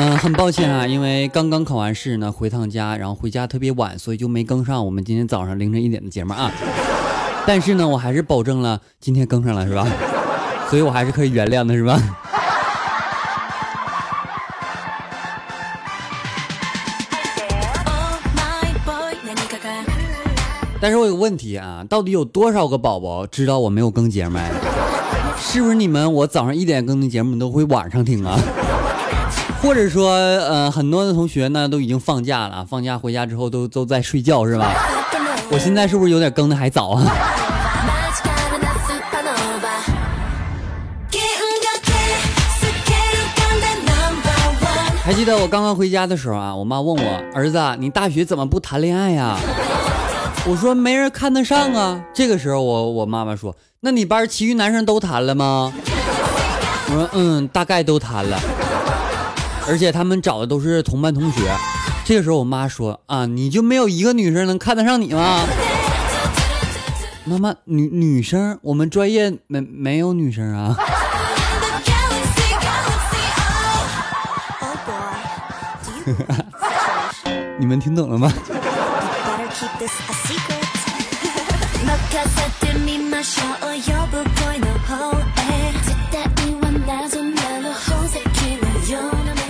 嗯，很抱歉啊，因为刚刚考完试呢，回趟家，然后回家特别晚，所以就没更上我们今天早上凌晨一点的节目啊。但是呢，我还是保证了今天更上了，是吧？所以我还是可以原谅的，是吧？但是我有个问题啊，到底有多少个宝宝知道我没有更节目？是不是你们我早上一点更的节目你都会晚上听啊？或者说，呃，很多的同学呢都已经放假了，放假回家之后都都在睡觉是吧？我现在是不是有点更的还早啊？还记得我刚刚回家的时候啊，我妈问我儿子，你大学怎么不谈恋爱呀？我说没人看得上啊。这个时候我我妈妈说，那你班其余男生都谈了吗？我说嗯，大概都谈了。而且他们找的都是同班同学。这个时候，我妈说：“啊，你就没有一个女生能看得上你吗？”妈妈，女女生，我们专业没没有女生啊。你们听懂了吗？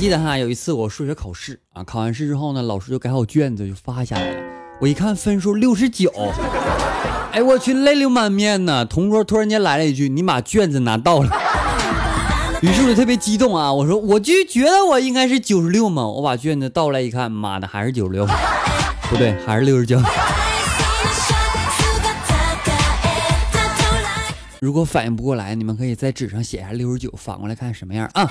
记得哈，有一次我数学考试啊，考完试之后呢，老师就改好卷子就发下来了。我一看分数六十九，哎我去泪流满面呢。同桌突然间来了一句：“你把卷子拿到了。”于是我就特别激动啊，我说我就觉得我应该是九十六嘛。我把卷子倒来一看，妈的还是九十六，不对，还是六十九。如果反应不过来，你们可以在纸上写下六十九，反过来看什么样啊？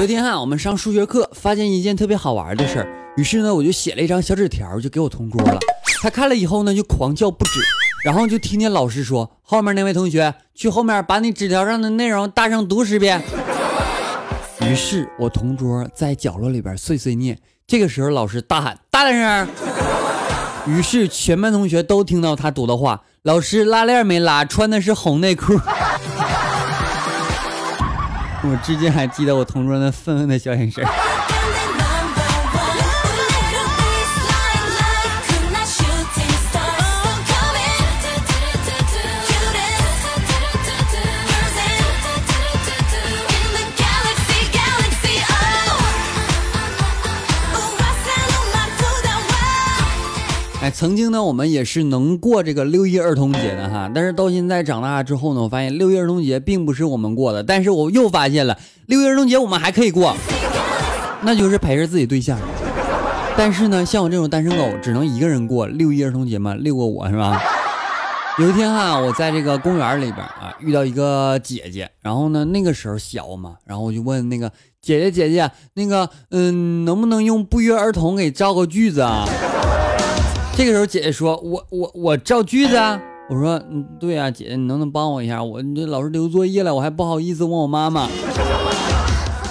有一天啊，我们上数学课，发现一件特别好玩的事儿，于是呢，我就写了一张小纸条，就给我同桌了。他看了以后呢，就狂叫不止，然后就听见老师说：“后面那位同学，去后面把你纸条上的内容大声读十遍。”于是，我同桌在角落里边碎碎念。这个时候，老师大喊：“大点声！”于是，全班同学都听到他读的话：“老师拉链没拉，穿的是红内裤。”我至今还记得我同桌那愤愤的小眼神。曾经呢，我们也是能过这个六一儿童节的哈，但是到现在长大之后呢，我发现六一儿童节并不是我们过的，但是我又发现了六一儿童节我们还可以过，那就是陪着自己对象。但是呢，像我这种单身狗，只能一个人过六一儿童节嘛，六个我是吧？有一天哈，我在这个公园里边啊，遇到一个姐姐，然后呢，那个时候小嘛，然后我就问那个姐姐姐姐，那个嗯，能不能用不约而同给造个句子啊？这个时候，姐姐说：“我我我造句子啊！”我说：“嗯，对呀，姐姐，你能不能帮我一下？我这老师留作业了，我还不好意思问我妈妈。”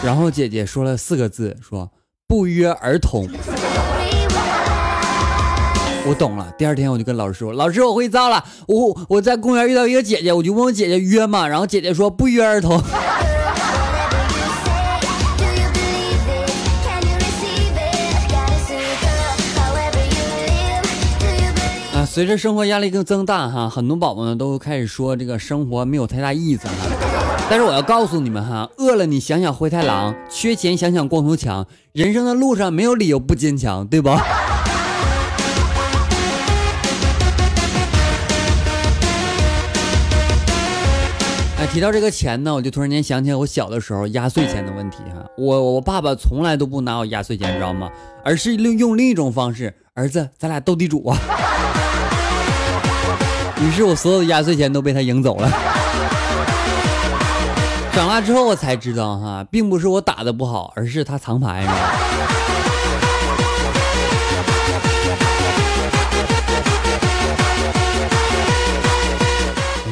然后姐姐说了四个字：“说不约而同。”我懂了。第二天我就跟老师说：“老师，我会造了。我我在公园遇到一个姐姐，我就问我姐姐约吗？然后姐姐说不约而同。”随着生活压力更增大哈，很多宝宝呢都开始说这个生活没有太大意思哈。但是我要告诉你们哈，饿了你想想灰太狼，缺钱想想光头强，人生的路上没有理由不坚强，对不？哎，提到这个钱呢，我就突然间想起来我小的时候压岁钱的问题哈。我我爸爸从来都不拿我压岁钱，知道吗？而是用用另一种方式，儿子，咱俩斗地主啊。于是我所有的压岁钱都被他赢走了。长大之后我才知道哈，并不是我打的不好，而是他藏牌。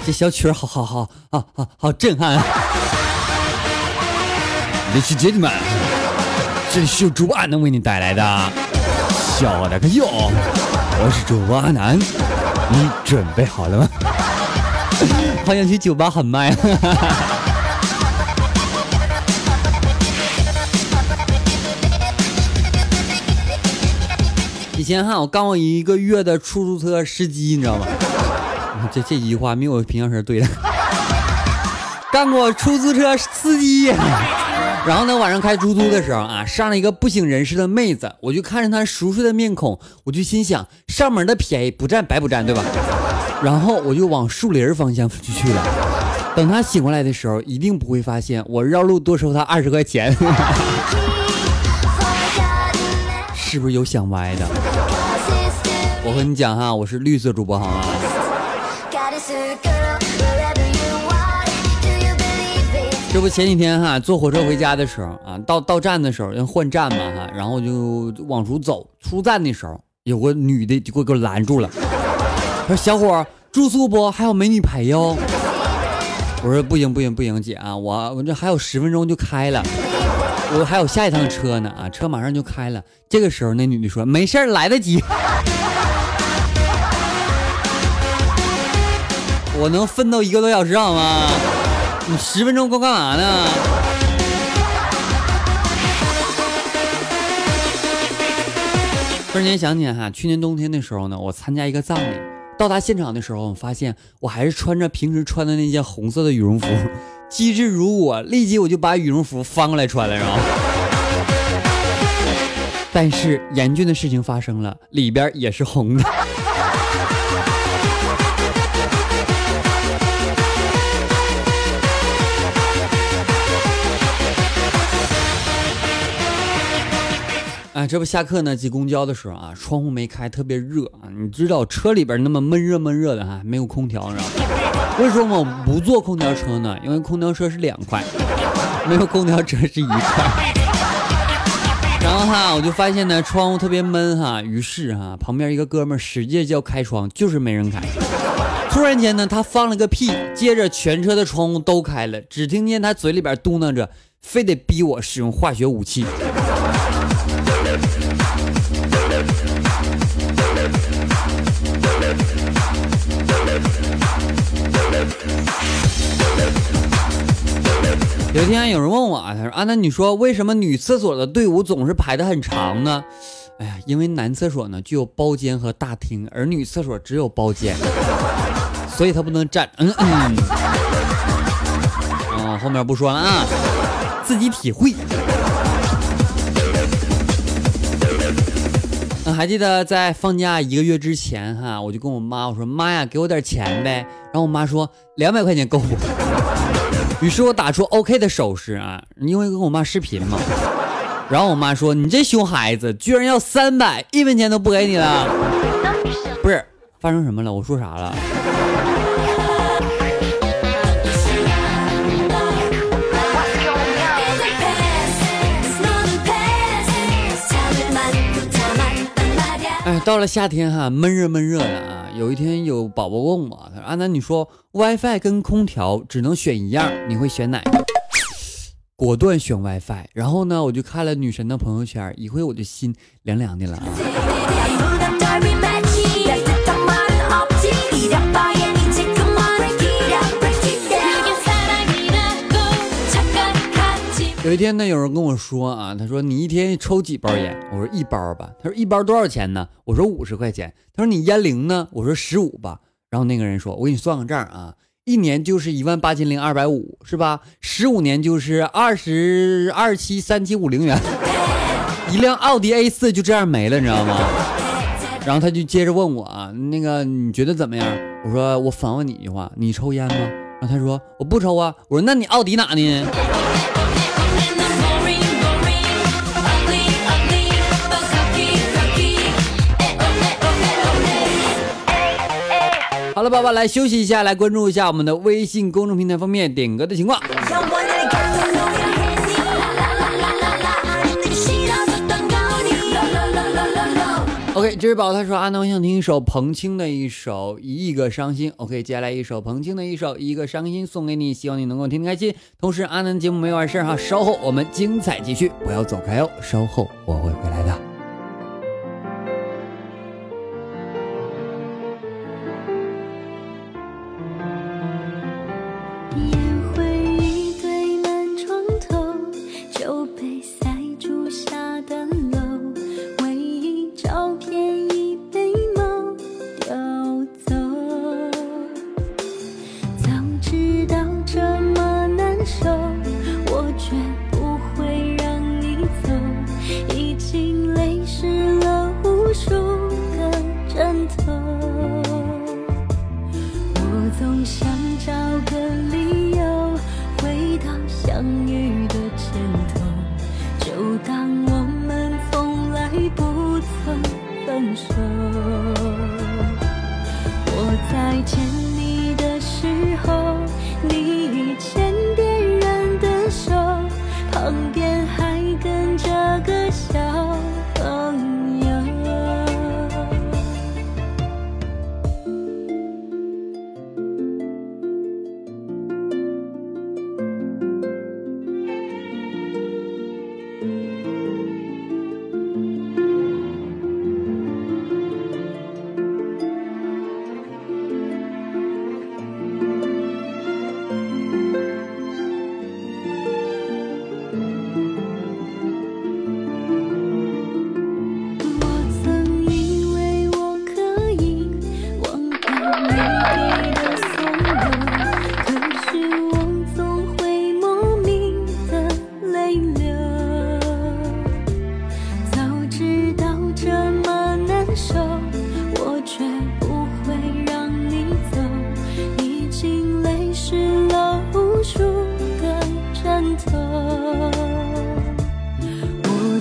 这小曲儿好好好好好好震撼啊！Ladies gentlemen，这是由主播阿南为你带来的小的个哟，我是主播阿南，你准备好了吗？好想去酒吧喊麦。以前哈，我干过一个月的出租车司机，你知道吗？这这几句话没有平常声对的。干过出租车司机，然后呢，晚上开出租的时候啊，上了一个不省人事的妹子，我就看着她熟睡的面孔，我就心想，上门的便宜不占白不占，对吧？然后我就往树林方向就去了。等她醒过来的时候，一定不会发现我绕路多收她二十块钱。是不是有想歪的？我和你讲哈，我是绿色主播好吗？这不前几天哈，坐火车回家的时候啊，到到站的时候要换站嘛哈，然后就往出走，出站的时候有个女的就给我给我拦住了，说小伙住宿不？还有美女陪哟。我说不行不行不行，姐啊，我我这还有十分钟就开了，我还有下一趟车呢啊，车马上就开了。这个时候那女的说没事来得及，我能奋斗一个多小时好吗？你十分钟够干啥呢？突然间想起来哈，去年冬天的时候呢，我参加一个葬礼，到达现场的时候，我发现我还是穿着平时穿的那件红色的羽绒服。机智如我，立即我就把羽绒服翻过来穿了，是吧？但是严峻的事情发生了，里边也是红的。啊，这不下课呢，挤公交的时候啊，窗户没开，特别热啊。你知道车里边那么闷热闷热的哈，没有空调，你知道吗？为什么我不坐空调车呢？因为空调车是两块，没有空调车是一块。然后哈，我就发现呢，窗户特别闷哈，于是哈，旁边一个哥们使劲叫开窗，就是没人开。突然间呢，他放了个屁，接着全车的窗户都开了，只听见他嘴里边嘟囔着，非得逼我使用化学武器。有一天有人问我啊，他说：“啊，那你说为什么女厕所的队伍总是排的很长呢？”哎呀，因为男厕所呢具有包间和大厅，而女厕所只有包间，所以他不能站。嗯嗯。哦，后面不说了啊，自己体会。还记得在放假一个月之前哈，我就跟我妈我说：“妈呀，给我点钱呗。”然后我妈说：“两百块钱够？” 于是我打出 OK 的手势啊，因为跟我妈视频嘛。然后我妈说：“你这熊孩子，居然要三百，一分钱都不给你了。”不是发生什么了？我说啥了？到了夏天哈，闷热闷热的啊。有一天有宝宝问我，他说：“阿南，你说 WiFi 跟空调只能选一样，你会选哪个？”果断选 WiFi。然后呢，我就看了女神的朋友圈，一会我的心凉凉的了啊。有一天呢，有人跟我说啊，他说你一天抽几包烟？我说一包吧。他说一包多少钱呢？我说五十块钱。他说你烟龄呢？我说十五吧。然后那个人说，我给你算个账啊，一年就是一万八千零二百五，是吧？十五年就是二十二七三七五零元，一辆奥迪 A 四就这样没了，你知道吗？然后他就接着问我啊，那个你觉得怎么样？我说我反问你一句话，你抽烟吗？然后他说我不抽啊。我说那你奥迪哪呢？了，宝宝，来休息一下，来关注一下我们的微信公众平台方面点歌的情况。OK，这位宝他说阿南，我想听一首彭青的一首《一亿个伤心》。OK，接下来一首彭青的一首《一个伤心》送给你，希望你能够听听开心。同时，阿南节目没完事儿哈，稍后我们精彩继续，不要走开哦，稍后我会回来的。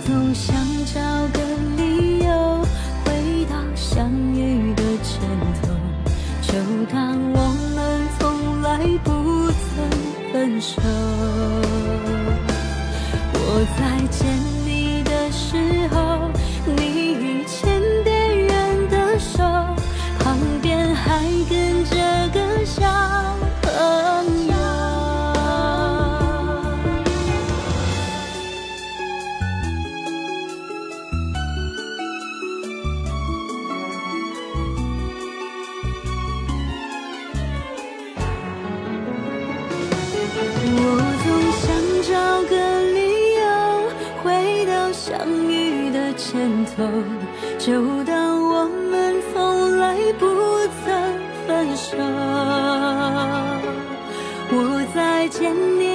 总想找个理由回到相遇的前头就当我们从来不曾分手。我在头，就当我们从来不曾分手。我再见你。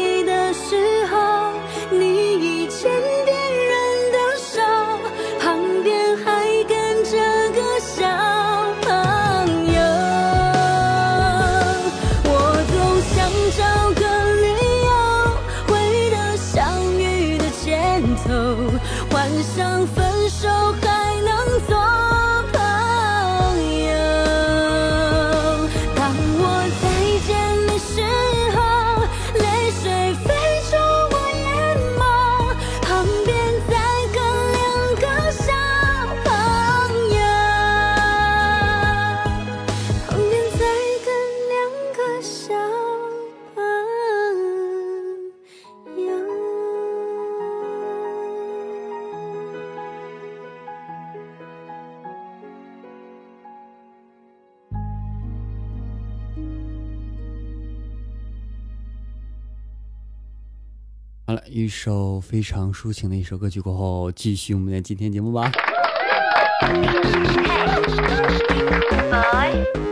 了一首非常抒情的一首歌曲过后，继续我们的今天节目吧。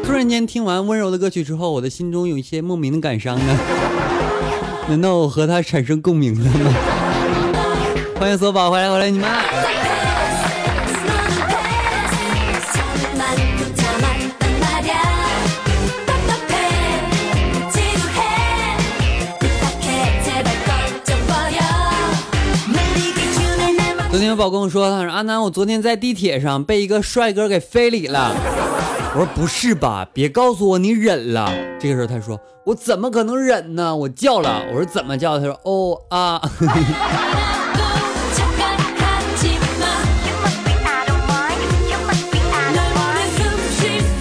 突然间听完温柔的歌曲之后，我的心中有一些莫名的感伤呢。难道我和他产生共鸣了吗？欢迎索宝回来，回来你们。昨天宝跟我说，他说阿南，我昨天在地铁上被一个帅哥给非礼了。我我说不是吧，别告诉我你忍了。这个时候他说我怎么可能忍呢？我叫了。我说怎么叫？他说哦啊。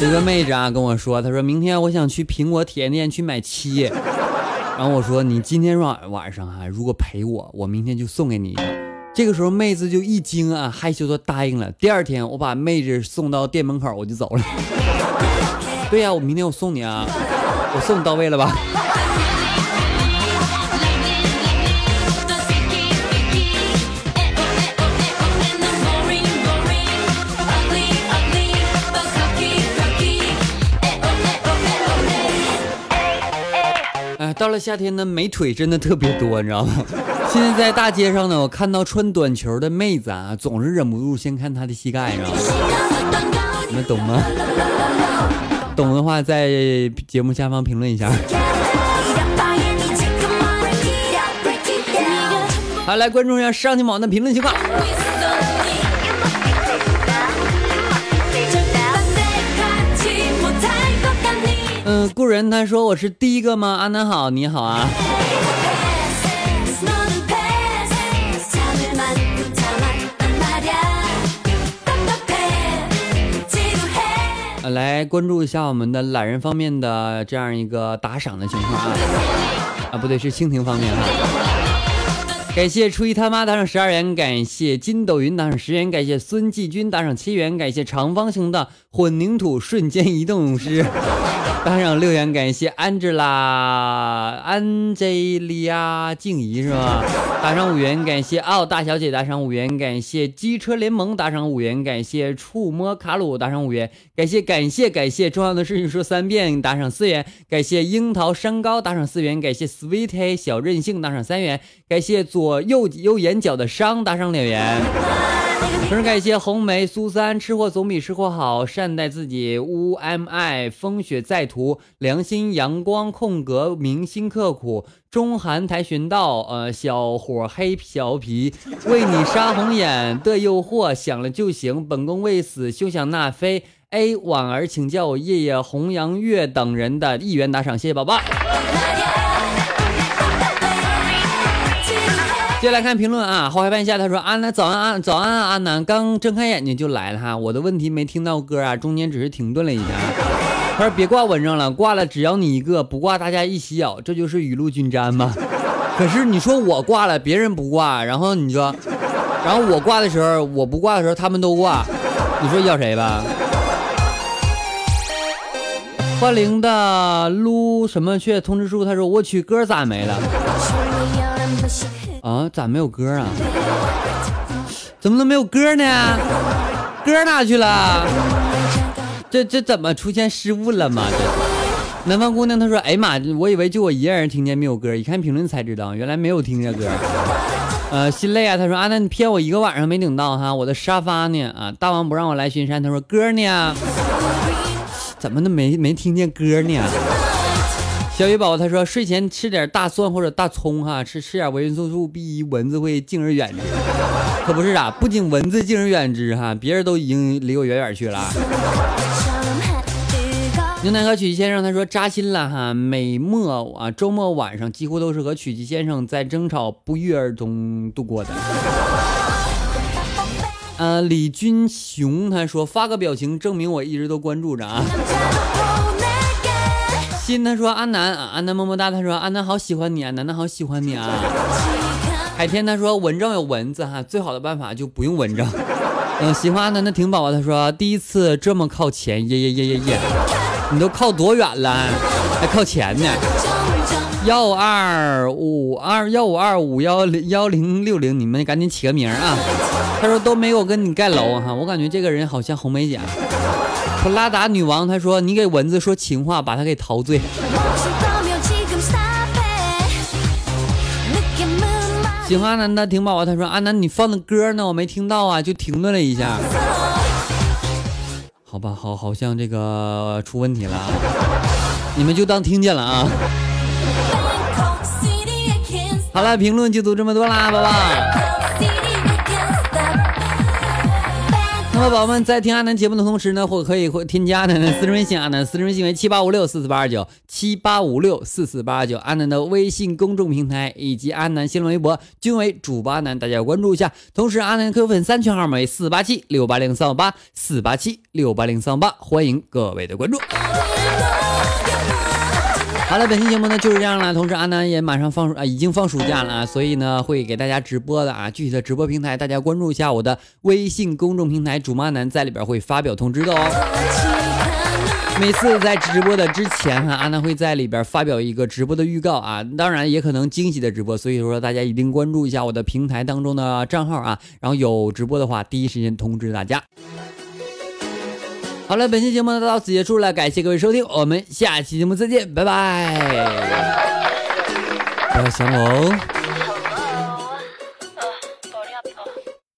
这个妹子啊跟我说，她说明天我想去苹果体验店去买七，然后我说你今天晚晚上啊，如果陪我，我明天就送给你一个。这个时候妹子就一惊啊，害羞的答应了。第二天我把妹子送到店门口，我就走了。对呀，我明天我送你啊，我送你到位了吧？哎，到了夏天呢，美腿真的特别多，你知道吗？现在在大街上呢，我看到穿短裙的妹子啊，总是忍不住先看她的膝盖，你知道吗？你们懂吗？懂的话，在节目下方评论一下。好，来关注一下上期网的评论情况。嗯，故人他说我是第一个吗？阿南好，你好啊。来关注一下我们的懒人方面的这样一个打赏的情况啊，啊不对，是蜻蜓方面哈。感谢初一他妈打赏十二元，感谢筋斗云打赏十元，感谢孙继军打赏七元，感谢长方形的混凝土瞬间移动勇士打赏六元，感谢安吉拉安吉利亚静怡是吧？打赏五元，感谢奥大小姐打赏五元，感谢机车联盟打赏五元，感谢触摸卡鲁打赏五元，感谢感谢感谢重要的事情说三遍打赏四元，感谢樱桃山高打赏四元，感谢 Sweet 小任性打赏三元，感谢左右右眼角的伤打赏两元。同时感谢红梅、苏三，吃货总比吃货好，善待自己。乌 mi 风雪在途，良心阳光空格铭心刻苦。中韩跆拳道，呃，小伙黑小皮，为你杀红眼的诱惑，想了就行。本宫未死，休想纳妃。A 婉儿，请叫我夜夜红阳月等人的一元打赏，谢谢宝宝。接下来看评论啊，好害半夏他说：“安南早安安早安啊，安南刚睁开眼睛就来了哈，我的问题没听到歌啊，中间只是停顿了一下。他说别挂文章了，挂了只要你一个，不挂大家一起咬，这就是雨露均沾嘛。可是你说我挂了，别人不挂，然后你说，然后我挂的时候，我不挂的时候他们都挂，你说咬谁吧？幻灵的撸什么去通知书？他说我去歌咋没了？啊，咋没有歌啊？怎么能没有歌呢？歌哪去了？这这怎么出现失误了吗？这南方姑娘她说：“哎呀妈，我以为就我一个人听见没有歌，一看评论才知道，原来没有听见歌。”呃，心累啊，他说：“啊，那你骗我一个晚上没领到哈，我的沙发呢？啊，大王不让我来巡山，他说歌呢？怎么都没没听见歌呢？”小雨宝宝他说睡前吃点大蒜或者大葱哈，吃吃点维生素 B 一，蚊子会敬而远之。可不是啊，不仅蚊子敬而远之哈，别人都已经离我远远去了。牛奶和曲奇先生他说扎心了哈，每末啊周末晚上几乎都是和曲奇先生在争吵不约而同度过的。呃，李军雄他说发个表情证明我一直都关注着啊。心他说安南啊，安南么么哒。他说安南好喜欢你啊，楠楠好喜欢你啊。海天他说蚊帐有蚊子哈，最好的办法就不用蚊帐。嗯，喜欢安南的挺宝宝他说第一次这么靠前，耶耶耶耶耶，你都靠多远了，还靠前呢？幺二五二幺五二五幺零幺零六零，你们赶紧起个名啊。他说都没有跟你盖楼哈，我感觉这个人好像红梅姐。普拉达女王，她说你给蚊子说情话，把它给陶醉。喜欢安南的挺宝宝，他说安南你放的歌呢，我没听到啊，就停顿了一下。好吧，好，好像这个出问题了，你们就当听见了啊。好了，评论就读这么多啦，宝宝。那么宝宝们在听阿南节目的同时呢，或可以会添加阿南的私人微信，阿南私人微信为七八五六四四八二九七八五六四四八二九，阿南的微信公众平台以及阿南新浪微博均为主播阿南，大家关注一下。同时，阿南 QQ 粉三群号码为四八七六八零三五八四八七六八零三五八，欢迎各位的关注。好了，本期节目呢就是这样了。同时，阿南也马上放啊，已经放暑假了啊，所以呢会给大家直播的啊。具体的直播平台，大家关注一下我的微信公众平台“主妈南”在里边会发表通知的哦。每次在直播的之前哈，阿南会在里边发表一个直播的预告啊，当然也可能惊喜的直播，所以说大家一定关注一下我的平台当中的账号啊，然后有直播的话，第一时间通知大家。好了，本期节目到此结束了，感谢各位收听，我们下期节目再见，拜拜，不要想我哦。